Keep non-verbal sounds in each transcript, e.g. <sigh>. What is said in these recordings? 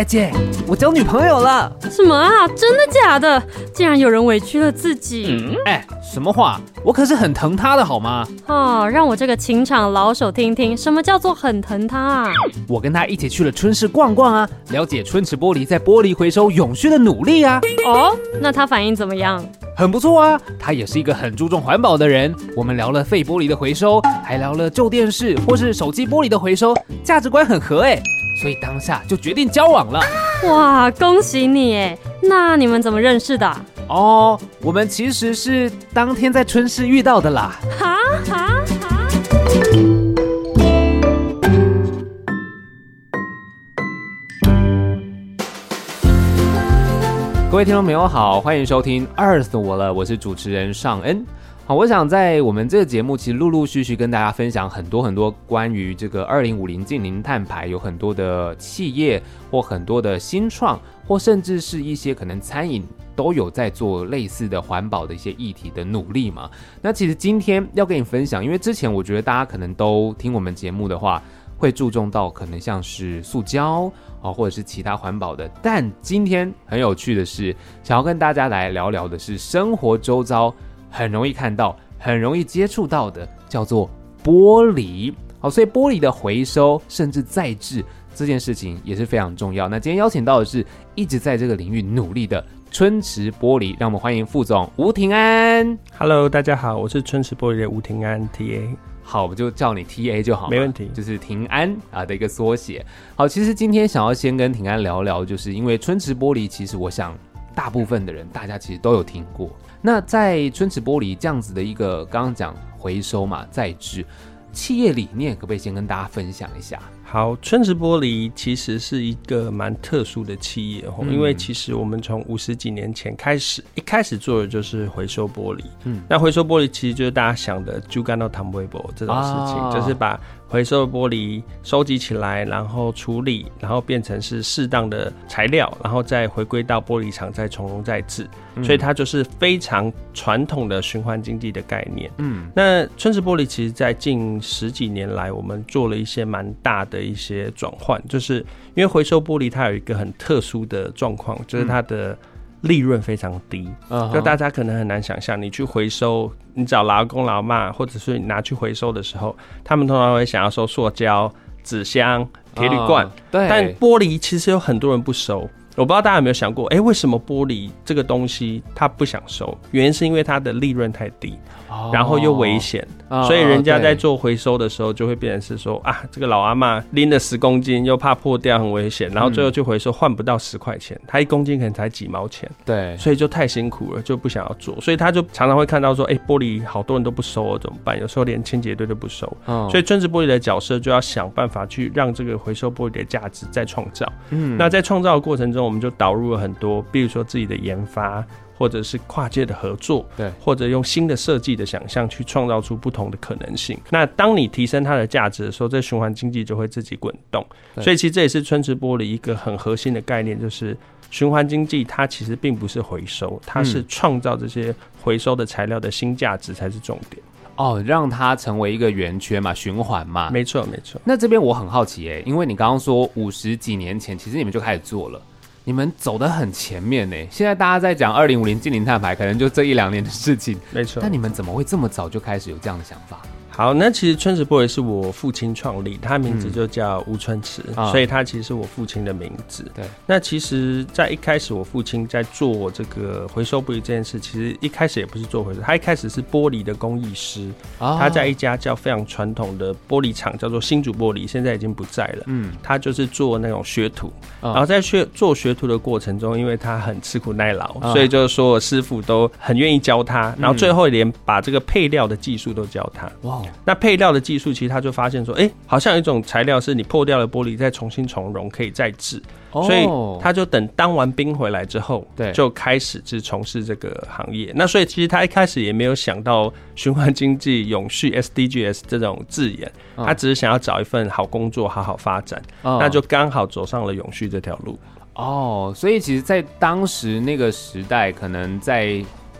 哎姐，我交女朋友了。什么啊？真的假的？竟然有人委屈了自己？哎、嗯，什么话？我可是很疼她的好吗？哦，让我这个情场老手听听，什么叫做很疼她啊？我跟她一起去了春市逛逛啊，了解春池玻璃在玻璃回收永续的努力啊。哦，那她反应怎么样？很不错啊，他也是一个很注重环保的人。我们聊了废玻璃的回收，还聊了旧电视或是手机玻璃的回收，价值观很合哎。所以当下就决定交往了。哇，恭喜你哎！那你们怎么认识的？哦，我们其实是当天在春市遇到的啦。哈哈哈！各位听众朋友好，欢迎收听《二死我了》，我是主持人尚恩。我想在我们这个节目，其实陆陆续续跟大家分享很多很多关于这个二零五零净零碳排，有很多的企业或很多的新创，或甚至是一些可能餐饮都有在做类似的环保的一些议题的努力嘛。那其实今天要跟你分享，因为之前我觉得大家可能都听我们节目的话，会注重到可能像是塑胶啊，或者是其他环保的。但今天很有趣的是，想要跟大家来聊聊的是生活周遭。很容易看到，很容易接触到的叫做玻璃，好，所以玻璃的回收甚至再制这件事情也是非常重要。那今天邀请到的是一直在这个领域努力的春池玻璃，让我们欢迎副总吴庭安。Hello，大家好，我是春池玻璃的吴庭安 TA。好，我就叫你 TA 就好，没问题，就是庭安啊的一个缩写。好，其实今天想要先跟庭安聊聊，就是因为春池玻璃，其实我想大部分的人大家其实都有听过。那在春池玻璃这样子的一个刚刚讲回收嘛，再制企业理念，可不可以先跟大家分享一下？好，春池玻璃其实是一个蛮特殊的企业哦，嗯、因为其实我们从五十几年前开始，一开始做的就是回收玻璃。嗯，那回收玻璃其实就是大家想的就干到糖微波这种事情，啊、就是把回收的玻璃收集起来，然后处理，然后变成是适当的材料，然后再回归到玻璃厂再重用再制。嗯、所以它就是非常传统的循环经济的概念。嗯，那春池玻璃其实在近十几年来，我们做了一些蛮大的。一些转换，就是因为回收玻璃它有一个很特殊的状况，就是它的利润非常低。嗯，就大家可能很难想象，你去回收，你找劳工老妈，或者是你拿去回收的时候，他们通常会想要收塑胶、纸箱、铁铝罐。对，但玻璃其实有很多人不收。我不知道大家有没有想过，哎、欸，为什么玻璃这个东西他不想收？原因是因为它的利润太低。然后又危险，哦、所以人家在做回收的时候就会变成是说、哦、啊，这个老阿嬷拎了十公斤，又怕破掉，很危险，然后最后去回收换不到十块钱，他一公斤可能才几毛钱，对，所以就太辛苦了，就不想要做，所以他就常常会看到说，哎，玻璃好多人都不收了，怎么办？有时候连清洁队都不收，哦、所以专职玻璃的角色就要想办法去让这个回收玻璃的价值再创造。嗯，那在创造的过程中，我们就导入了很多，比如说自己的研发。或者是跨界的合作，对，或者用新的设计的想象去创造出不同的可能性。那当你提升它的价值的时候，这循环经济就会自己滚动。所以其实这也是春池玻璃一个很核心的概念，就是循环经济它其实并不是回收，它是创造这些回收的材料的新价值才是重点。哦，让它成为一个圆圈嘛，循环嘛。没错，没错。那这边我很好奇哎，因为你刚刚说五十几年前，其实你们就开始做了。你们走得很前面呢。现在大家在讲二零五零近零碳排，可能就这一两年的事情。没错。但你们怎么会这么早就开始有这样的想法？好，那其实春池 boy 是我父亲创立，他名字就叫吴春池，嗯、所以他其实是我父亲的名字。对，那其实，在一开始，我父亲在做这个回收玻璃这件事，其实一开始也不是做回收，他一开始是玻璃的工艺师，哦、他在一家叫非常传统的玻璃厂，叫做新竹玻璃，现在已经不在了。嗯，他就是做那种学徒，哦、然后在学做学徒的过程中，因为他很吃苦耐劳，哦、所以就是说师傅都很愿意教他，然后最后连把这个配料的技术都教他。哇。那配料的技术，其实他就发现说，哎、欸，好像有一种材料是你破掉了玻璃，再重新重熔可以再制，哦、所以他就等当完兵回来之后，对，就开始去从事这个行业。那所以其实他一开始也没有想到循环经济、永续 SDGs 这种字眼，哦、他只是想要找一份好工作，好好发展，哦、那就刚好走上了永续这条路。哦，所以其实，在当时那个时代，可能在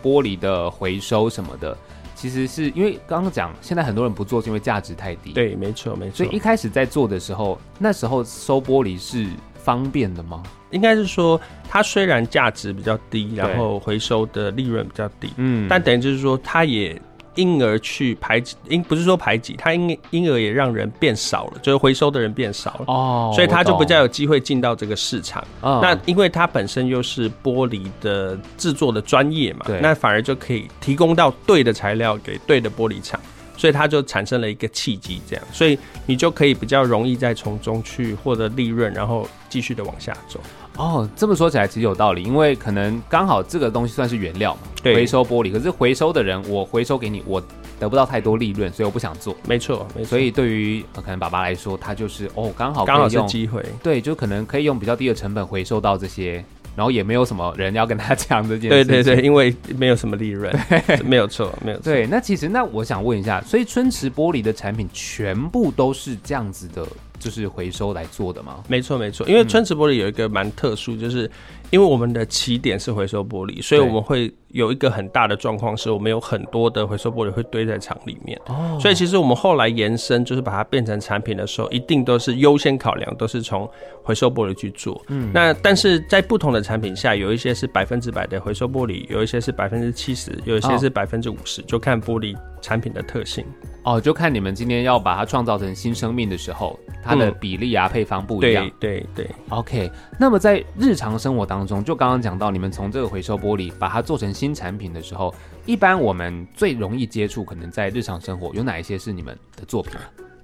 玻璃的回收什么的。其实是因为刚刚讲，现在很多人不做，是因为价值太低。对，没错，没错。所以一开始在做的时候，那时候收玻璃是方便的吗？应该是说，它虽然价值比较低，然后回收的利润比较低，嗯，但等于就是说，它也。因而去排挤，因不是说排挤，它因因而也让人变少了，就是回收的人变少了哦，所以它就比较有机会进到这个市场。哦、那因为它本身又是玻璃的制作的专业嘛，对那反而就可以提供到对的材料给对的玻璃厂，所以它就产生了一个契机，这样，所以你就可以比较容易再从中去获得利润，然后继续的往下走。哦，这么说起来其实有道理，因为可能刚好这个东西算是原料嘛，对，回收玻璃。可是回收的人，我回收给你，我得不到太多利润，所以我不想做。没错，没错。所以对于可能爸爸来说，他就是哦，刚好刚好是机会，对，就可能可以用比较低的成本回收到这些，然后也没有什么人要跟他讲这件事。对对对，因为没有什么利润，<laughs> 没有错，没有错。对，那其实那我想问一下，所以春池玻璃的产品全部都是这样子的。就是回收来做的吗？没错，没错。因为春池玻璃有一个蛮特殊，就是因为我们的起点是回收玻璃，所以我们会有一个很大的状况，是我们有很多的回收玻璃会堆在厂里面。哦，所以其实我们后来延伸，就是把它变成产品的时候，一定都是优先考量，都是从回收玻璃去做。嗯，那但是在不同的产品下，有一些是百分之百的回收玻璃，有一些是百分之七十，有一些是百分之五十，就看玻璃产品的特性。哦，就看你们今天要把它创造成新生命的时候，它的比例啊、嗯、配方不一样。对对对。OK，那么在日常生活当中，就刚刚讲到，你们从这个回收玻璃把它做成新产品的时候，一般我们最容易接触，可能在日常生活有哪一些是你们的作品？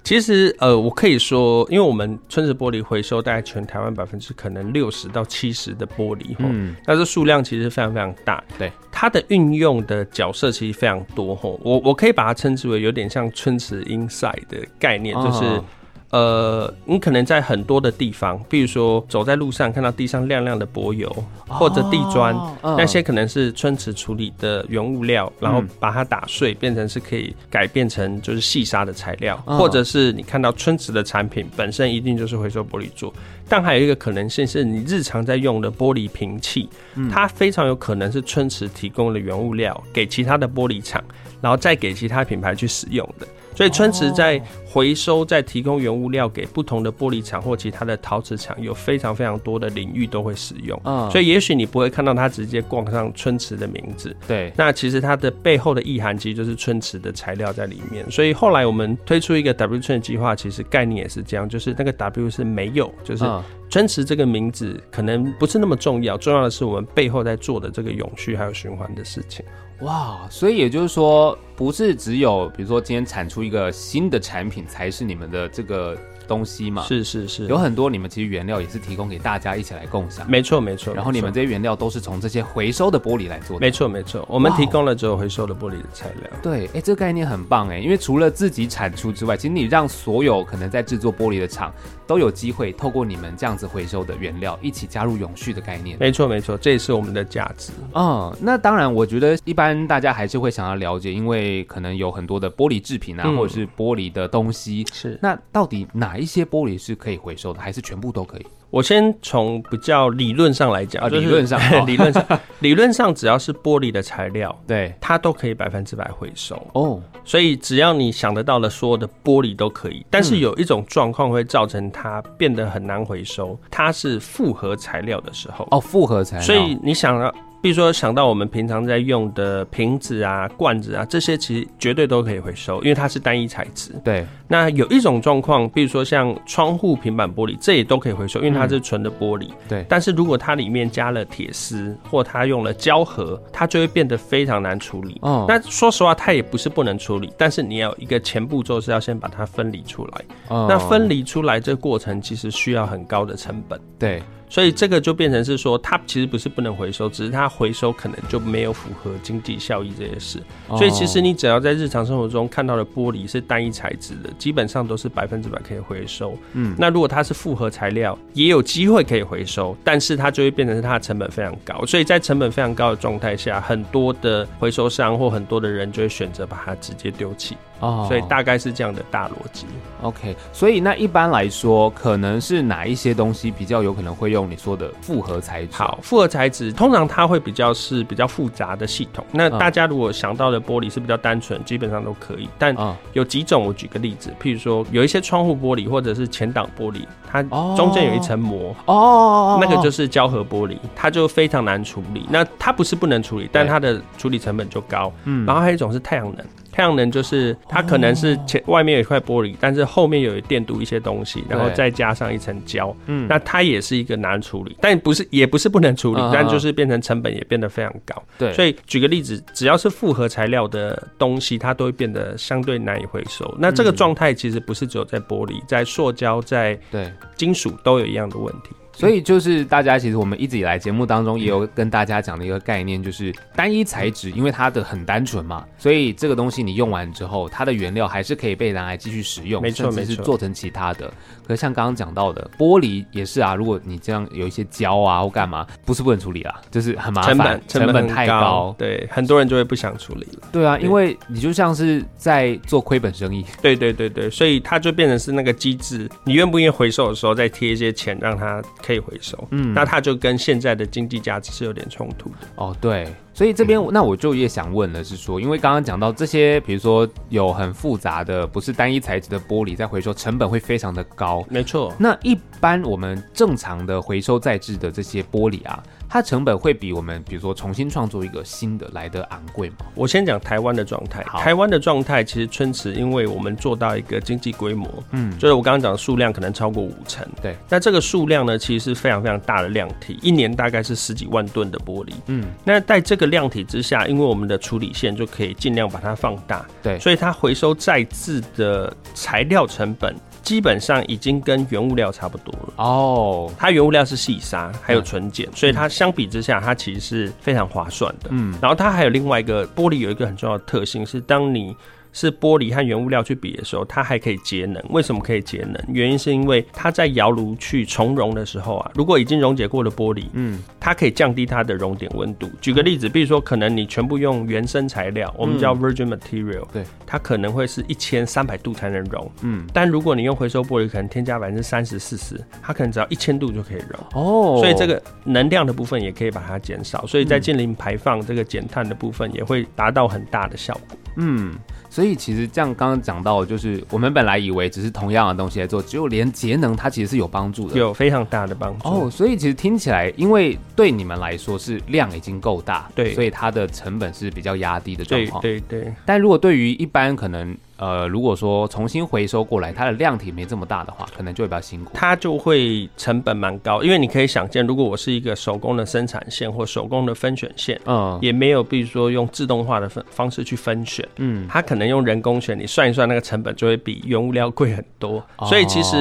其实，呃，我可以说，因为我们春池玻璃回收大概全台湾百分之可能六十到七十的玻璃，嗯，但是数量其实非常非常大，对，它的运用的角色其实非常多，吼，我我可以把它称之为有点像春池 inside 的概念，就是。哦呃，你可能在很多的地方，比如说走在路上看到地上亮亮的柏油，或者地砖，哦、那些可能是春池处理的原物料，嗯、然后把它打碎，变成是可以改变成就是细沙的材料，哦、或者是你看到春池的产品本身一定就是回收玻璃做，但还有一个可能性是你日常在用的玻璃瓶器，嗯、它非常有可能是春池提供的原物料给其他的玻璃厂，然后再给其他品牌去使用的。所以春池在回收、在提供原物料给不同的玻璃厂或其他的陶瓷厂，有非常非常多的领域都会使用。嗯，所以也许你不会看到它直接挂上春池的名字。对，那其实它的背后的意涵其实就是春池的材料在里面。所以后来我们推出一个 W 春计划，其实概念也是这样，就是那个 W 是没有，就是春池这个名字可能不是那么重要，重要的是我们背后在做的这个永续还有循环的事情。哇，所以也就是说，不是只有比如说今天产出一个新的产品才是你们的这个。东西嘛，是是是，有很多你们其实原料也是提供给大家一起来共享。没错没错，然后你们这些原料都是从这些回收的玻璃来做的。没错没错，我们提供了只有回收的玻璃的材料。对，哎、欸，这个概念很棒哎，因为除了自己产出之外，其实你让所有可能在制作玻璃的厂都有机会透过你们这样子回收的原料一起加入永续的概念。没错没错，这也是我们的价值。嗯，那当然，我觉得一般大家还是会想要了解，因为可能有很多的玻璃制品啊，嗯、或者是玻璃的东西。是，那到底哪一些玻璃是？可以回收的，还是全部都可以？我先从比较理论上来讲，理论上，<laughs> 理论上，理论上只要是玻璃的材料，对，它都可以百分之百回收哦。所以只要你想得到的所有的玻璃都可以，但是有一种状况会造成它变得很难回收，它是复合材料的时候。哦，复合材料。所以你想要。比如说想到我们平常在用的瓶子啊、罐子啊，这些其实绝对都可以回收，因为它是单一材质。对。那有一种状况，比如说像窗户、平板玻璃，这也都可以回收，因为它是纯的玻璃。对。但是如果它里面加了铁丝，或它用了胶合，它就会变得非常难处理。哦。那说实话，它也不是不能处理，但是你要一个前步骤是要先把它分离出来。哦。那分离出来这个过程其实需要很高的成本。对。所以这个就变成是说，它其实不是不能回收，只是它回收可能就没有符合经济效益这些事。所以其实你只要在日常生活中看到的玻璃是单一材质的，基本上都是百分之百可以回收。嗯，那如果它是复合材料，也有机会可以回收，但是它就会变成是它的成本非常高。所以在成本非常高的状态下，很多的回收商或很多的人就会选择把它直接丢弃。哦，所以大概是这样的大逻辑。OK，所以那一般来说，可能是哪一些东西比较有可能会用你说的复合材质？好，复合材质通常它会比较是比较复杂的系统。那大家如果想到的玻璃是比较单纯，基本上都可以。但有几种，我举个例子，譬如说有一些窗户玻璃或者是前挡玻璃，它中间有一层膜哦，那个就是胶合玻璃，它就非常难处理。那它不是不能处理，但它的处理成本就高。嗯，然后还有一种是太阳能。太阳能就是它可能是前外面有一块玻璃，但是后面有电镀一些东西，然后再加上一层胶，嗯，那它也是一个难处理，但不是也不是不能处理，但就是变成成本也变得非常高。对，所以举个例子，只要是复合材料的东西，它都会变得相对难以回收。那这个状态其实不是只有在玻璃，在塑胶、在对金属都有一样的问题。所以就是大家其实我们一直以来节目当中也有跟大家讲的一个概念，就是单一材质，因为它的很单纯嘛，所以这个东西你用完之后，它的原料还是可以被拿来继续使用，没错，甚至是做成其他的。可是像刚刚讲到的玻璃也是啊，如果你这样有一些胶啊或干嘛，不是不能处理啊，就是很麻烦，成本成本太高，对，很多人就会不想处理了。对啊，因为你就像是在做亏本生意。对对对对，所以它就变成是那个机制，你愿不愿意回收的时候再贴一些钱让它可以回收。嗯。那它就跟现在的经济价值是有点冲突的哦，对，所以这边那我就也想问的是说，因为刚刚讲到这些，比如说有很复杂的不是单一材质的玻璃，在回收成本会非常的高，没错。那一般我们正常的回收再制的这些玻璃啊。它成本会比我们比如说重新创作一个新的来得昂贵吗？我先讲台湾的状态。台湾的状态其实春池，因为我们做到一个经济规模，嗯，就是我刚刚讲的数量可能超过五成。对，那这个数量呢，其实是非常非常大的量体，一年大概是十几万吨的玻璃。嗯，那在这个量体之下，因为我们的处理线就可以尽量把它放大。对，所以它回收再制的材料成本。基本上已经跟原物料差不多了哦。它原物料是细砂，还有纯碱，所以它相比之下，它其实是非常划算的。嗯，然后它还有另外一个玻璃有一个很重要的特性是，当你是玻璃和原物料去比的时候，它还可以节能。为什么可以节能？原因是因为它在窑炉去重熔的时候啊，如果已经溶解过的玻璃，嗯，它可以降低它的熔点温度。举个例子，比如说可能你全部用原生材料，我们叫 virgin material，对，它可能会是一千三百度才能熔，嗯，但如果你用回收玻璃，可能添加百分之三十、四十，它可能只要一千度就可以熔。哦，所以这个能量的部分也可以把它减少，所以在近零排放这个减碳的部分也会达到很大的效果。嗯。所以其实这样刚刚讲到，就是我们本来以为只是同样的东西来做，只有连节能它其实是有帮助的，有非常大的帮助。哦，所以其实听起来，因为对你们来说是量已经够大，对，所以它的成本是比较压低的状况。对对对。但如果对于一般可能。呃，如果说重新回收过来，它的量体没这么大的话，可能就会比较辛苦。它就会成本蛮高，因为你可以想见，如果我是一个手工的生产线或手工的分选线，嗯，也没有，比如说用自动化的分方式去分选，嗯，它可能用人工选，你算一算那个成本就会比原物料贵很多。所以其实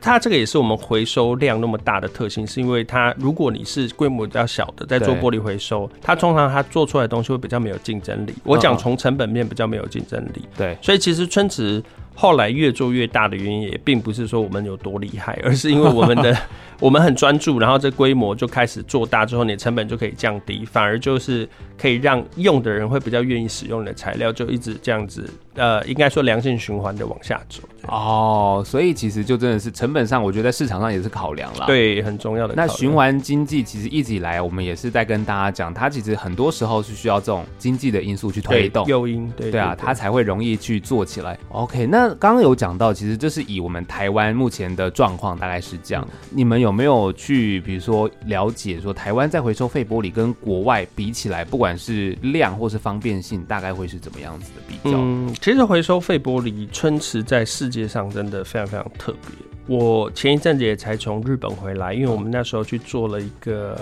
它这个也是我们回收量那么大的特性，是因为它如果你是规模比较小的在做玻璃回收，它通常它做出来的东西会比较没有竞争力。我讲从成本面比较没有竞争力，对，所以其实。其实春池后来越做越大的原因，也并不是说我们有多厉害，而是因为我们的 <laughs> 我们很专注，然后这规模就开始做大之后，你的成本就可以降低，反而就是可以让用的人会比较愿意使用你的材料，就一直这样子，呃，应该说良性循环的往下走。哦，所以其实就真的是成本上，我觉得在市场上也是考量了，对，很重要的。那循环经济其实一直以来，我们也是在跟大家讲，它其实很多时候是需要这种经济的因素去推动诱因，对对啊，它才会容易去做起来。OK，那。刚刚有讲到，其实就是以我们台湾目前的状况大概是这样。你们有没有去，比如说了解说台湾在回收废玻璃跟国外比起来，不管是量或是方便性，大概会是怎么样子的比较？嗯，其实回收废玻璃，春池在世界上真的非常非常特别。我前一阵子也才从日本回来，因为我们那时候去做了一个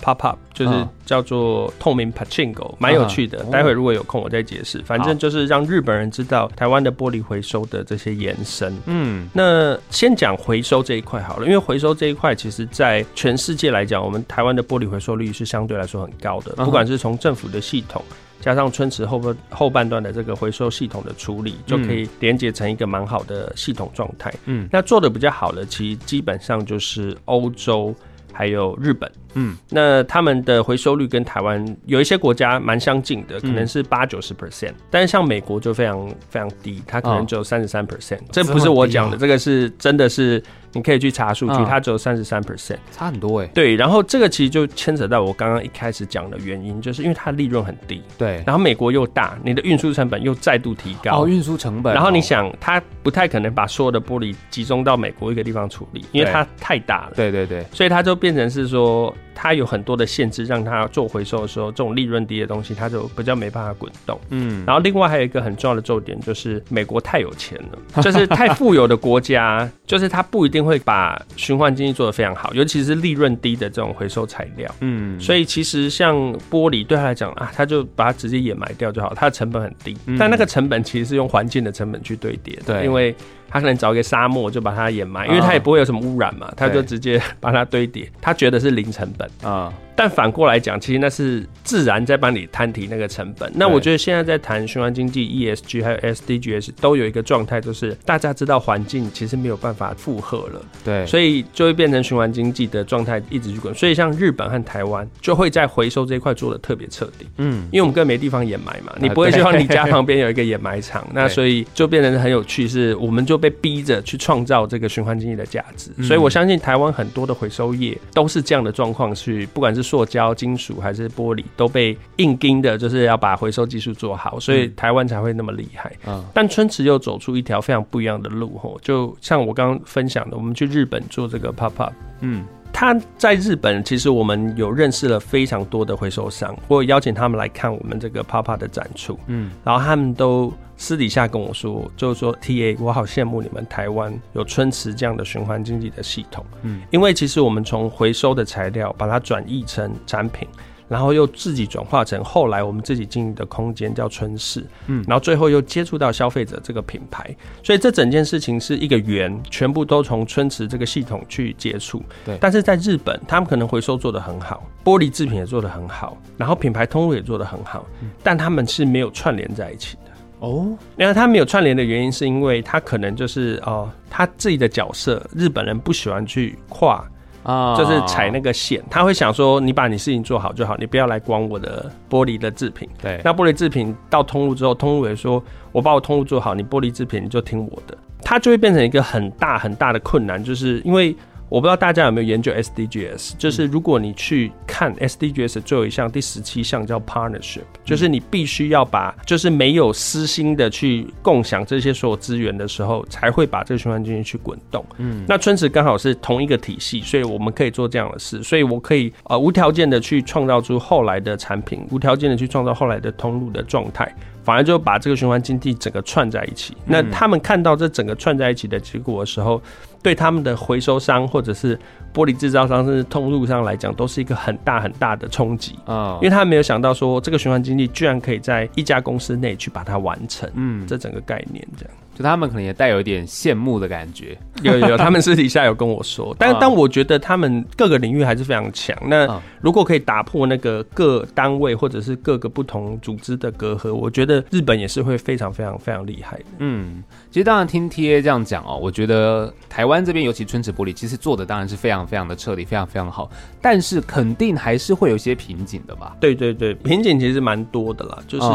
pop up，就是叫做透明 Pachinko，蛮有趣的。待会如果有空我再解释。反正就是让日本人知道台湾的玻璃回收的这些延伸。嗯，那先讲回收这一块好了，因为回收这一块其实在全世界来讲，我们台湾的玻璃回收率是相对来说很高的，不管是从政府的系统。加上春池后半后半段的这个回收系统的处理，就可以连接成一个蛮好的系统状态。嗯，那做的比较好的，其实基本上就是欧洲还有日本。嗯，那他们的回收率跟台湾有一些国家蛮相近的，可能是八九十 percent，但是像美国就非常非常低，它可能只有三十三 percent。这不是我讲的，这个是真的是。你可以去查数据，它只有三十三 percent，差很多哎。对，然后这个其实就牵扯到我刚刚一开始讲的原因，就是因为它利润很低。对，然后美国又大，你的运输成本又再度提高。哦，运输成本。然后你想，它不太可能把所有的玻璃集中到美国一个地方处理，因为它太大了。对对对。所以它就变成是说，它有很多的限制，让它做回收的时候，这种利润低的东西，它就比较没办法滚动。嗯。然后另外还有一个很重要的重点，就是美国太有钱了，就是太富有的国家，就是它不一定会把。循环经济做得非常好，尤其是利润低的这种回收材料，嗯，所以其实像玻璃对他来讲啊，他就把它直接掩埋掉就好，它的成本很低，嗯、但那个成本其实是用环境的成本去堆叠的，对，因为。他可能找一个沙漠就把它掩埋，因为他也不会有什么污染嘛，他就直接把它堆叠，他觉得是零成本啊。但反过来讲，其实那是自然在帮你摊提那个成本。那我觉得现在在谈循环经济、ESG 还有 SDGs 都有一个状态，就是大家知道环境其实没有办法负荷了，对，所以就会变成循环经济的状态一直去滚。所以像日本和台湾就会在回收这一块做的特别彻底，嗯，因为我们根本没地方掩埋嘛，你不会希望你家旁边有一个掩埋场，那 <laughs> 所以就变成很有趣，是我们就。被逼着去创造这个循环经济的价值，所以我相信台湾很多的回收业都是这样的状况，去不管是塑胶、金属还是玻璃，都被硬盯的，就是要把回收技术做好，所以台湾才会那么厉害。嗯，但春池又走出一条非常不一样的路，吼，就像我刚刚分享的，我们去日本做这个 pop up，嗯。他在日本，其实我们有认识了非常多的回收商，我有邀请他们来看我们这个 Papa 的展出，嗯，然后他们都私底下跟我说，就是说 TA，我好羡慕你们台湾有春池这样的循环经济的系统，嗯，因为其实我们从回收的材料把它转译成产品。然后又自己转化成后来我们自己经营的空间叫春市，嗯，然后最后又接触到消费者这个品牌，所以这整件事情是一个圆，全部都从春池这个系统去接触。对，但是在日本，他们可能回收做得很好，玻璃制品也做得很好，然后品牌通路也做得很好，但他们是没有串联在一起的。哦，因为他没有串联的原因，是因为他可能就是哦，他自己的角色，日本人不喜欢去跨。啊，就是踩那个线，他会想说，你把你事情做好就好，你不要来管我的玻璃的制品。对，那玻璃制品到通路之后，通路也说，我把我通路做好，你玻璃制品你就听我的，它就会变成一个很大很大的困难，就是因为。我不知道大家有没有研究 SDGs，就是如果你去看 SDGs 最后一项第十七项叫 partnership，就是你必须要把就是没有私心的去共享这些所有资源的时候，才会把这个循环经济去滚动。嗯，那春池刚好是同一个体系，所以我们可以做这样的事，所以我可以呃无条件的去创造出后来的产品，无条件的去创造后来的通路的状态。反而就把这个循环经济整个串在一起。那他们看到这整个串在一起的结果的时候，对他们的回收商或者是玻璃制造商甚至通路上来讲，都是一个很大很大的冲击啊！因为他没有想到说，这个循环经济居然可以在一家公司内去把它完成。嗯，这整个概念这样，就他们可能也带有一点羡慕的感觉。有有，<laughs> 他们私底下有跟我说，但但我觉得他们各个领域还是非常强。那如果可以打破那个各单位或者是各个不同组织的隔阂，我觉得日本也是会非常非常非常厉害的。嗯，其实当然听 TA 这样讲哦，我觉得台湾这边尤其春池玻璃，其实做的当然是非常非常的彻底，非常非常好。但是肯定还是会有一些瓶颈的吧？对对对，瓶颈其实蛮多的啦。就是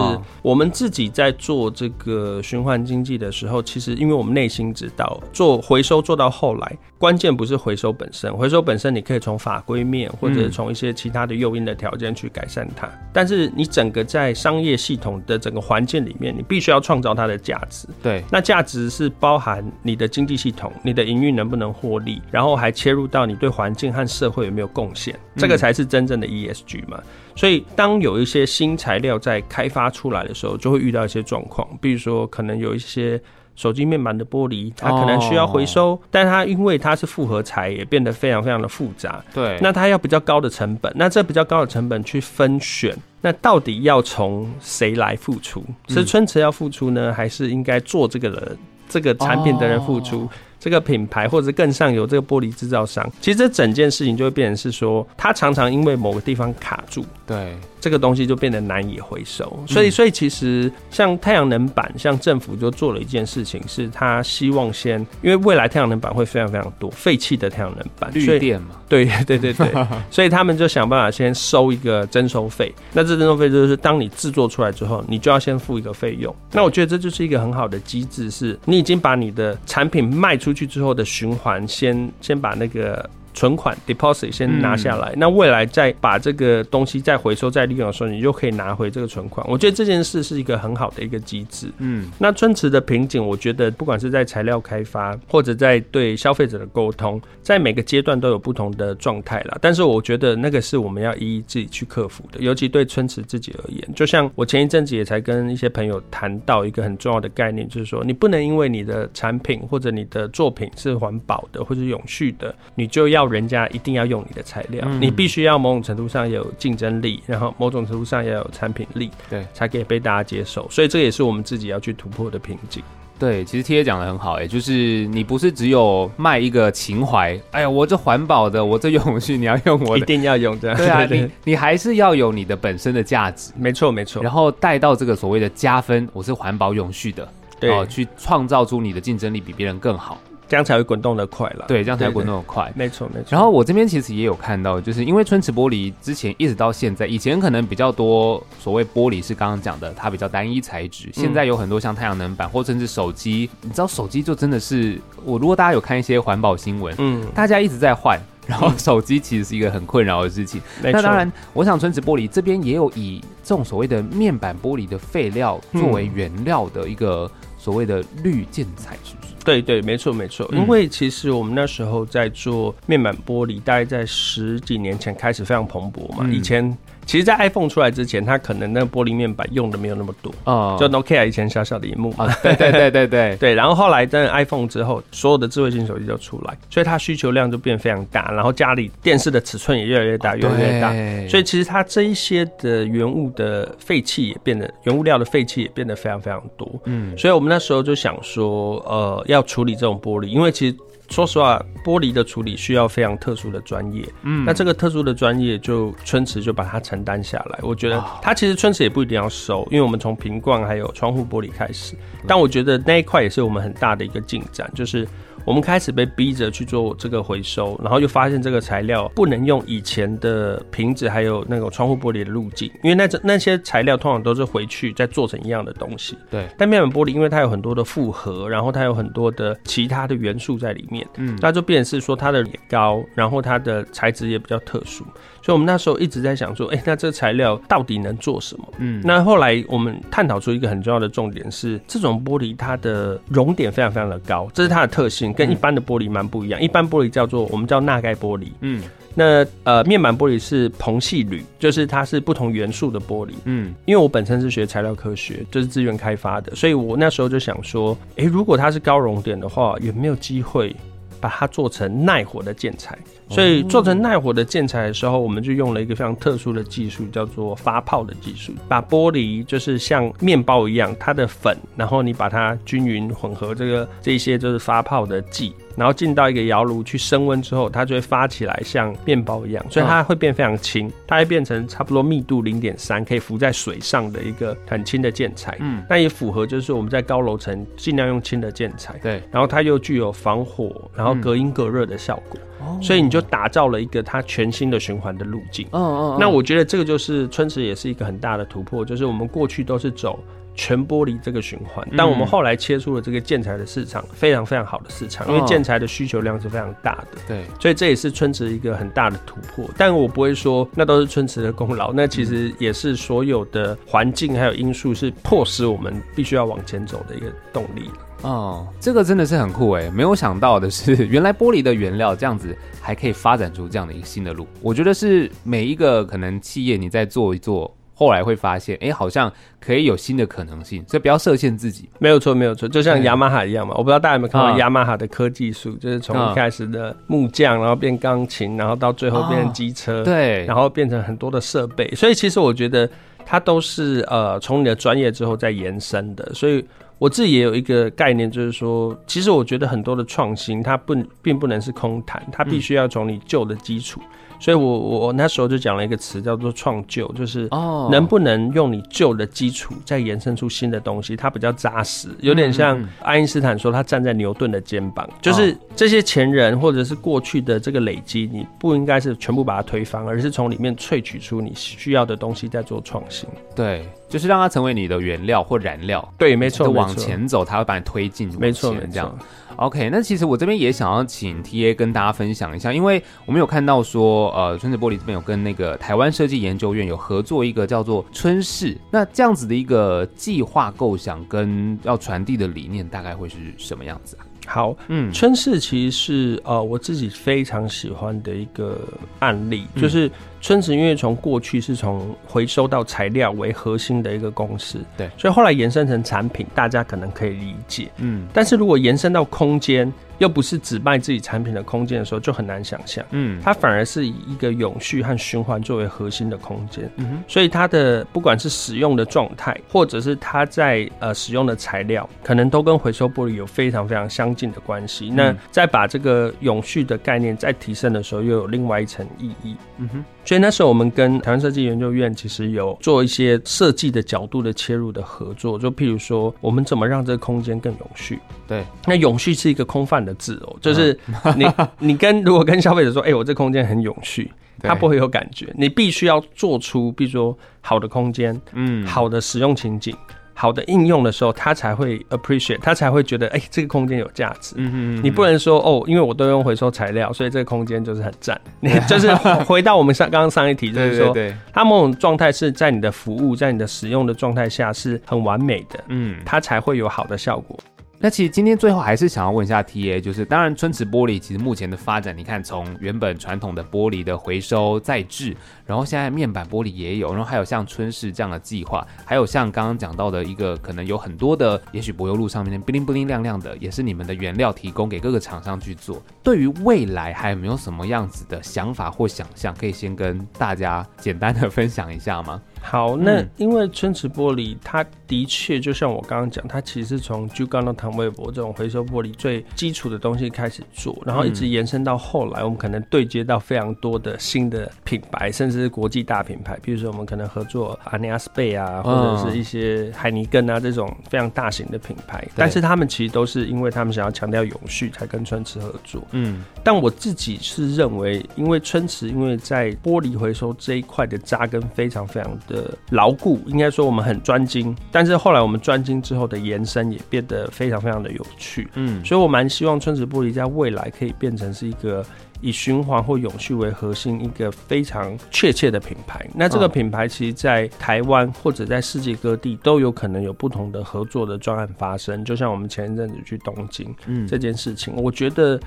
我们自己在做这个循环经济的时候，其实因为我们内心知道做回收做到后来，关键不是回收本身，回收本身你可以从法规面或者从一些其他的诱因的条件去改善它。嗯、但是你整个在商业系统的整个环境里面，你必须要创造它的价值。对，那价值是包含你的经济系统、你的营运能不能获利，然后还切入到你对环境和社会有没有贡献，这个才是真正的 ESG 嘛。所以当有一些新材料在开发出来的时候，就会遇到一些状况，比如说可能有一些。手机面板的玻璃，它可能需要回收，哦、但它因为它是复合材，也变得非常非常的复杂。对，那它要比较高的成本，那这比较高的成本去分选，那到底要从谁来付出？是春池要付出呢，还是应该做这个人这个产品的人付出？哦这个品牌或者更上游这个玻璃制造商，其实这整件事情就会变成是说，它常常因为某个地方卡住，对，这个东西就变得难以回收。所以，所以其实像太阳能板，像政府就做了一件事情，是他希望先，因为未来太阳能板会非常非常多废弃的太阳能板，绿电嘛，对对对对，<laughs> 所以他们就想办法先收一个征收费。那这征收费就是当你制作出来之后，你就要先付一个费用。那我觉得这就是一个很好的机制，是你已经把你的产品卖出。出去之后的循环，先先把那个。存款 deposit 先拿下来，嗯、那未来再把这个东西再回收再利用的时候，你就可以拿回这个存款。我觉得这件事是一个很好的一个机制。嗯，那春池的瓶颈，我觉得不管是在材料开发，或者在对消费者的沟通，在每个阶段都有不同的状态啦。但是我觉得那个是我们要一一自己去克服的，尤其对春池自己而言。就像我前一阵子也才跟一些朋友谈到一个很重要的概念，就是说你不能因为你的产品或者你的作品是环保的或者永续的，你就要。人家一定要用你的材料，嗯、你必须要某种程度上有竞争力，然后某种程度上要有产品力，对，才可以被大家接受。所以这也是我们自己要去突破的瓶颈。对，其实 TA 讲的很好，哎，就是你不是只有卖一个情怀，哎呀，我这环保的，我这永续，你要用我的，一定要用这样，对啊，你你还是要有你的本身的价值，没错没错，然后带到这个所谓的加分，我是环保永续的，对，哦，去创造出你的竞争力比别人更好。这样才会滚动的快了，对，这样才会滚动的快，没错没错。然后我这边其实也有看到，就是因为春池玻璃之前一直到现在，以前可能比较多所谓玻璃是刚刚讲的，它比较单一材质，现在有很多像太阳能板或甚至手机，你知道手机就真的是我如果大家有看一些环保新闻，嗯，大家一直在换，然后手机其实是一个很困扰的事情。嗯、那当然，我想春池玻璃这边也有以这种所谓的面板玻璃的废料作为原料的一个所谓的绿建材质。对对，没错没错，因为其实我们那时候在做面板玻璃，大概在十几年前开始非常蓬勃嘛，以前。其实，在 iPhone 出来之前，它可能那个玻璃面板用的没有那么多哦，就 Nokia 以前小小的萤幕啊，对对对对对 <laughs> 对。然后后来在 iPhone 之后，所有的智慧型手机就出来，所以它需求量就变非常大，然后家里电视的尺寸也越来越大，越来越大。所以其实它这一些的原物的废弃也变得，原物料的废弃也变得非常非常多。嗯，所以我们那时候就想说，呃，要处理这种玻璃，因为其实。说实话，玻璃的处理需要非常特殊的专业。嗯，那这个特殊的专业，就春池就把它承担下来。我觉得它其实春池也不一定要收，因为我们从瓶罐还有窗户玻璃开始。但我觉得那一块也是我们很大的一个进展，就是。我们开始被逼着去做这个回收，然后又发现这个材料不能用以前的瓶子还有那种窗户玻璃的路径，因为那那些材料通常都是回去再做成一样的东西。对，但面板玻璃因为它有很多的复合，然后它有很多的其他的元素在里面，嗯，那就变成是说它的也高，然后它的材质也比较特殊。所以，我们那时候一直在想说，哎、欸，那这材料到底能做什么？嗯，那后来我们探讨出一个很重要的重点是，这种玻璃它的熔点非常非常的高，这是它的特性，跟一般的玻璃蛮不一样。一般玻璃叫做我们叫钠钙玻璃，嗯，那呃面板玻璃是硼系铝，就是它是不同元素的玻璃，嗯，因为我本身是学材料科学，就是资源开发的，所以我那时候就想说，诶、欸，如果它是高熔点的话，有没有机会把它做成耐火的建材？所以做成耐火的建材的时候，我们就用了一个非常特殊的技术，叫做发泡的技术。把玻璃就是像面包一样，它的粉，然后你把它均匀混合这个这些就是发泡的剂，然后进到一个窑炉去升温之后，它就会发起来像面包一样，所以它会变非常轻，它会变成差不多密度零点三，可以浮在水上的一个很轻的建材。嗯，那也符合就是我们在高楼层尽量用轻的建材。对，然后它又具有防火，然后隔音隔热的效果。嗯，所以你就打造了一个它全新的循环的路径。哦哦。那我觉得这个就是春池也是一个很大的突破，就是我们过去都是走。全玻璃这个循环，但我们后来切出了这个建材的市场，非常非常好的市场，因为建材的需求量是非常大的。对，所以这也是春池一个很大的突破。但我不会说那都是春池的功劳，那其实也是所有的环境还有因素是迫使我们必须要往前走的一个动力。哦，这个真的是很酷诶！没有想到的是，<laughs> 原来玻璃的原料这样子还可以发展出这样的一个新的路。我觉得是每一个可能企业你在做一做。后来会发现，哎，好像可以有新的可能性，所以不要设限自己。没有错，没有错，就像雅马哈一样嘛。我不知道大家有没有看过雅马哈的科技树，就是从一开始的木匠，然后变钢琴，然后到最后变成机车，对，然后变成很多的设备。所以其实我觉得它都是呃从你的专业之后再延伸的。所以我自己也有一个概念，就是说，其实我觉得很多的创新它不并不能是空谈，它必须要从你旧的基础。所以我，我我那时候就讲了一个词，叫做创旧，就是哦，能不能用你旧的基础再延伸出新的东西，它比较扎实，有点像爱因斯坦说他站在牛顿的肩膀，就是这些前人或者是过去的这个累积，你不应该是全部把它推翻，而是从里面萃取出你需要的东西，再做创新。对，就是让它成为你的原料或燃料。对，没错，往前走，它会把你推进，没错，这样。OK，那其实我这边也想要请 TA 跟大家分享一下，因为我们有看到说，呃，春子玻璃这边有跟那个台湾设计研究院有合作一个叫做春市，那这样子的一个计划构想跟要传递的理念，大概会是什么样子啊？好，嗯，春市其实是呃我自己非常喜欢的一个案例，嗯、就是春子因为从过去是从回收到材料为核心的一个公司，对，所以后来延伸成产品，大家可能可以理解，嗯，但是如果延伸到空间。又不是只卖自己产品的空间的时候，就很难想象。嗯，它反而是以一个永续和循环作为核心的空间。嗯哼，所以它的不管是使用的状态，或者是它在呃使用的材料，可能都跟回收玻璃有非常非常相近的关系。嗯、那再把这个永续的概念再提升的时候，又有另外一层意义。嗯哼。所以那时候我们跟台湾设计研究院其实有做一些设计的角度的切入的合作，就譬如说我们怎么让这个空间更永续？对，那永续是一个空泛的字哦，就是你 <laughs> 你跟如果跟消费者说，哎、欸，我这空间很永续，他不会有感觉。你必须要做出，比如说好的空间，嗯，好的使用情景。好的应用的时候，他才会 appreciate，他才会觉得，哎、欸，这个空间有价值。嗯嗯，你不能说哦，因为我都用回收材料，所以这个空间就是很赞。<laughs> 你就是回到我们上刚刚上一题，就是说，它某种状态是在你的服务，在你的使用的状态下是很完美的，嗯，它才会有好的效果。那其实今天最后还是想要问一下 TA，就是当然春池玻璃其实目前的发展，你看从原本传统的玻璃的回收再制，然后现在面板玻璃也有，然后还有像春市这样的计划，还有像刚刚讲到的一个可能有很多的，也许柏油路上面布灵布灵亮亮的，也是你们的原料提供给各个厂商去做。对于未来还有没有什么样子的想法或想象，可以先跟大家简单的分享一下吗？好，那因为春池玻璃，它的确就像我刚刚讲，它其实是从就刚到唐微博这种回收玻璃最基础的东西开始做，然后一直延伸到后来，我们可能对接到非常多的新的品牌，甚至是国际大品牌，比如说我们可能合作阿尼亚斯贝啊，或者是一些海尼根啊这种非常大型的品牌，但是他们其实都是因为他们想要强调永续，才跟春池合作。嗯，但我自己是认为，因为春池因为在玻璃回收这一块的扎根非常非常的牢固，应该说我们很专精，但是后来我们专精之后的延伸也变得非常非常的有趣，嗯，所以我蛮希望春池玻璃在未来可以变成是一个以循环或永续为核心，一个非常确切的品牌。那这个品牌其实，在台湾或者在世界各地都有可能有不同的合作的专案发生，就像我们前一阵子去东京，嗯，这件事情，我觉得。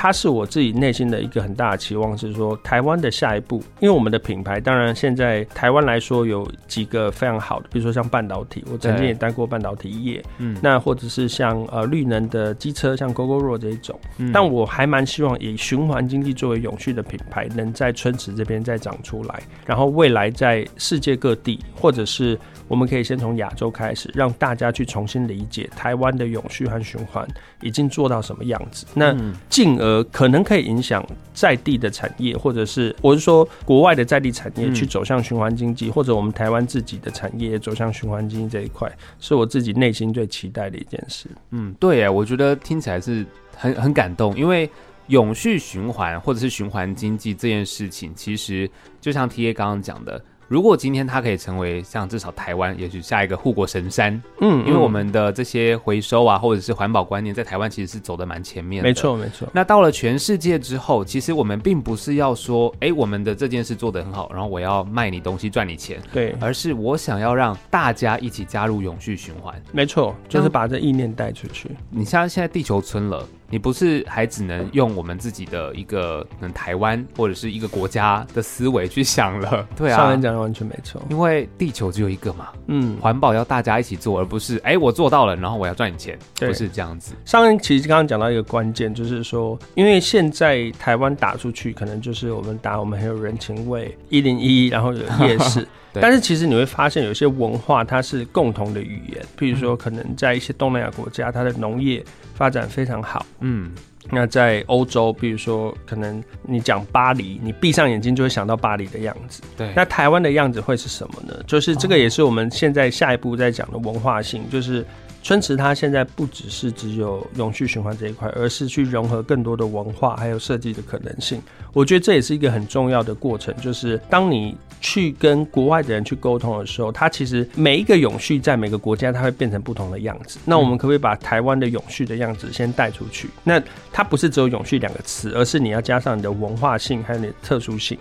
它是我自己内心的一个很大的期望，是说台湾的下一步，因为我们的品牌，当然现在台湾来说有几个非常好的，比如说像半导体，我曾经也待过半导体业，嗯，那或者是像呃绿能的机车，像 Gogoro 这一种，嗯，但我还蛮希望以循环经济作为永续的品牌，能在春池这边再长出来，然后未来在世界各地，或者是我们可以先从亚洲开始，让大家去重新理解台湾的永续和循环已经做到什么样子。那进而可能可以影响在地的产业，或者是我是说国外的在地产业去走向循环经济，或者我们台湾自己的产业走向循环经济这一块，是我自己内心最期待的一件事。嗯，对哎，我觉得听起来是很很感动，因为。永续循环或者是循环经济这件事情，其实就像 TA 刚刚讲的。如果今天它可以成为像至少台湾，也许下一个护国神山，嗯，嗯，因为我们的这些回收啊，或者是环保观念，在台湾其实是走的蛮前面的。没错，没错。那到了全世界之后，其实我们并不是要说，哎，我们的这件事做得很好，然后我要卖你东西赚你钱，对，而是我想要让大家一起加入永续循环。没错，就是把这意念带出去。你像现在地球村了。你不是还只能用我们自己的一个可能台湾或者是一个国家的思维去想了？对啊，上面讲的完全没错，因为地球只有一个嘛。嗯，环保要大家一起做，而不是哎、欸、我做到了，然后我要赚你钱，不是这样子。上面其实刚刚讲到一个关键，就是说，因为现在台湾打出去，可能就是我们打我们很有人情味，一零一，然后有夜市。<laughs> 但是其实你会发现，有些文化它是共同的语言，譬如说，可能在一些东南亚国家，它的农业发展非常好。嗯，那在欧洲，比如说，可能你讲巴黎，你闭上眼睛就会想到巴黎的样子。对，那台湾的样子会是什么呢？就是这个也是我们现在下一步在讲的文化性，就是。春池它现在不只是只有永续循环这一块，而是去融合更多的文化还有设计的可能性。我觉得这也是一个很重要的过程，就是当你去跟国外的人去沟通的时候，它其实每一个永续在每个国家它会变成不同的样子。那我们可不可以把台湾的永续的样子先带出去？那它不是只有永续两个词，而是你要加上你的文化性还有你的特殊性，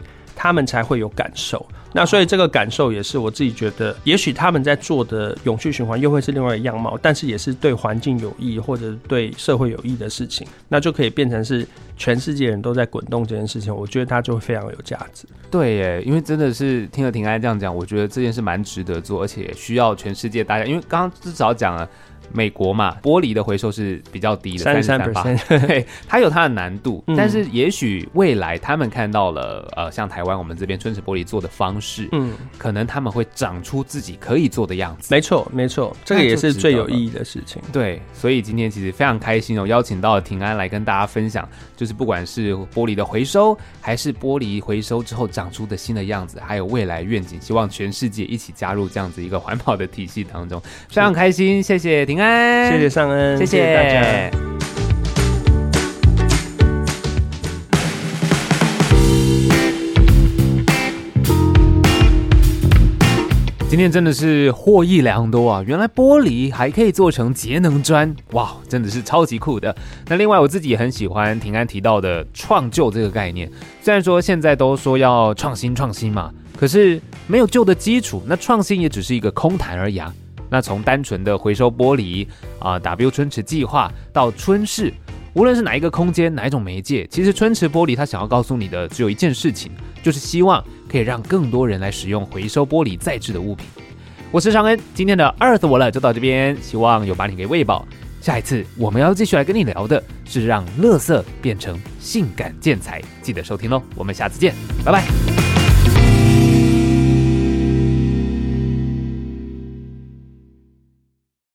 他们才会有感受。那所以这个感受也是我自己觉得，也许他们在做的永续循环又会是另外一样貌，但是也是对环境有益或者对社会有益的事情，那就可以变成是全世界人都在滚动这件事情，我觉得它就会非常有价值。对耶，因为真的是听了庭安这样讲，我觉得这件事蛮值得做，而且需要全世界大家，因为刚刚至少讲了。美国嘛，玻璃的回收是比较低的，三十三 percent，<laughs> 对，它有它的难度，嗯、但是也许未来他们看到了，呃，像台湾我们这边春池玻璃做的方式，嗯，可能他们会长出自己可以做的样子。没错，没错，这个也是最有意义的事情。对，所以今天其实非常开心哦，邀请到了庭安来跟大家分享，就是不管是玻璃的回收，还是玻璃回收之后长出的新的样子，还有未来愿景，希望全世界一起加入这样子一个环保的体系当中，非常开心，谢谢谢谢尚恩，谢谢，谢谢大家。今天真的是获益良多啊！原来玻璃还可以做成节能砖，哇，真的是超级酷的。那另外我自己也很喜欢平安提到的创旧这个概念。虽然说现在都说要创新创新嘛，可是没有旧的基础，那创新也只是一个空谈而已啊。那从单纯的回收玻璃啊、，W 春池计划到春市，无论是哪一个空间，哪一种媒介，其实春池玻璃它想要告诉你的只有一件事情，就是希望可以让更多人来使用回收玻璃再制的物品。我是尚恩，今天的 Earth 我了就到这边，希望有把你给喂饱。下一次我们要继续来跟你聊的是让垃圾变成性感建材，记得收听喽，我们下次见，拜拜。